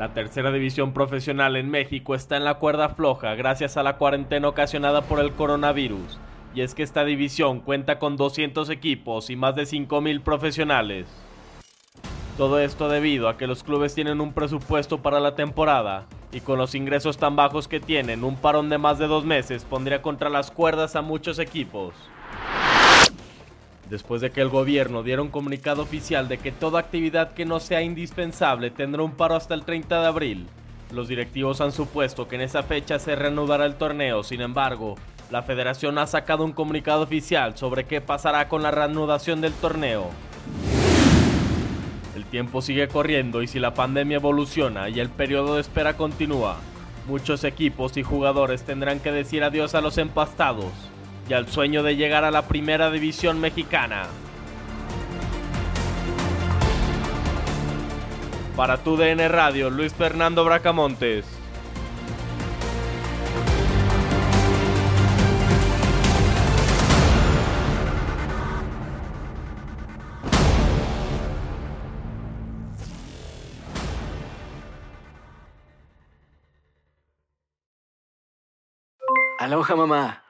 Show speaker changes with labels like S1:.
S1: La tercera división profesional en México está en la cuerda floja gracias a la cuarentena ocasionada por el coronavirus. Y es que esta división cuenta con 200 equipos y más de 5.000 profesionales. Todo esto debido a que los clubes tienen un presupuesto para la temporada y con los ingresos tan bajos que tienen, un parón de más de dos meses pondría contra las cuerdas a muchos equipos. Después de que el gobierno diera un comunicado oficial de que toda actividad que no sea indispensable tendrá un paro hasta el 30 de abril, los directivos han supuesto que en esa fecha se reanudará el torneo, sin embargo, la federación ha sacado un comunicado oficial sobre qué pasará con la reanudación del torneo. El tiempo sigue corriendo y si la pandemia evoluciona y el periodo de espera continúa, muchos equipos y jugadores tendrán que decir adiós a los empastados y al sueño de llegar a la primera división mexicana. Para tu DN Radio, Luis Fernando Bracamontes.
S2: Aloha mamá.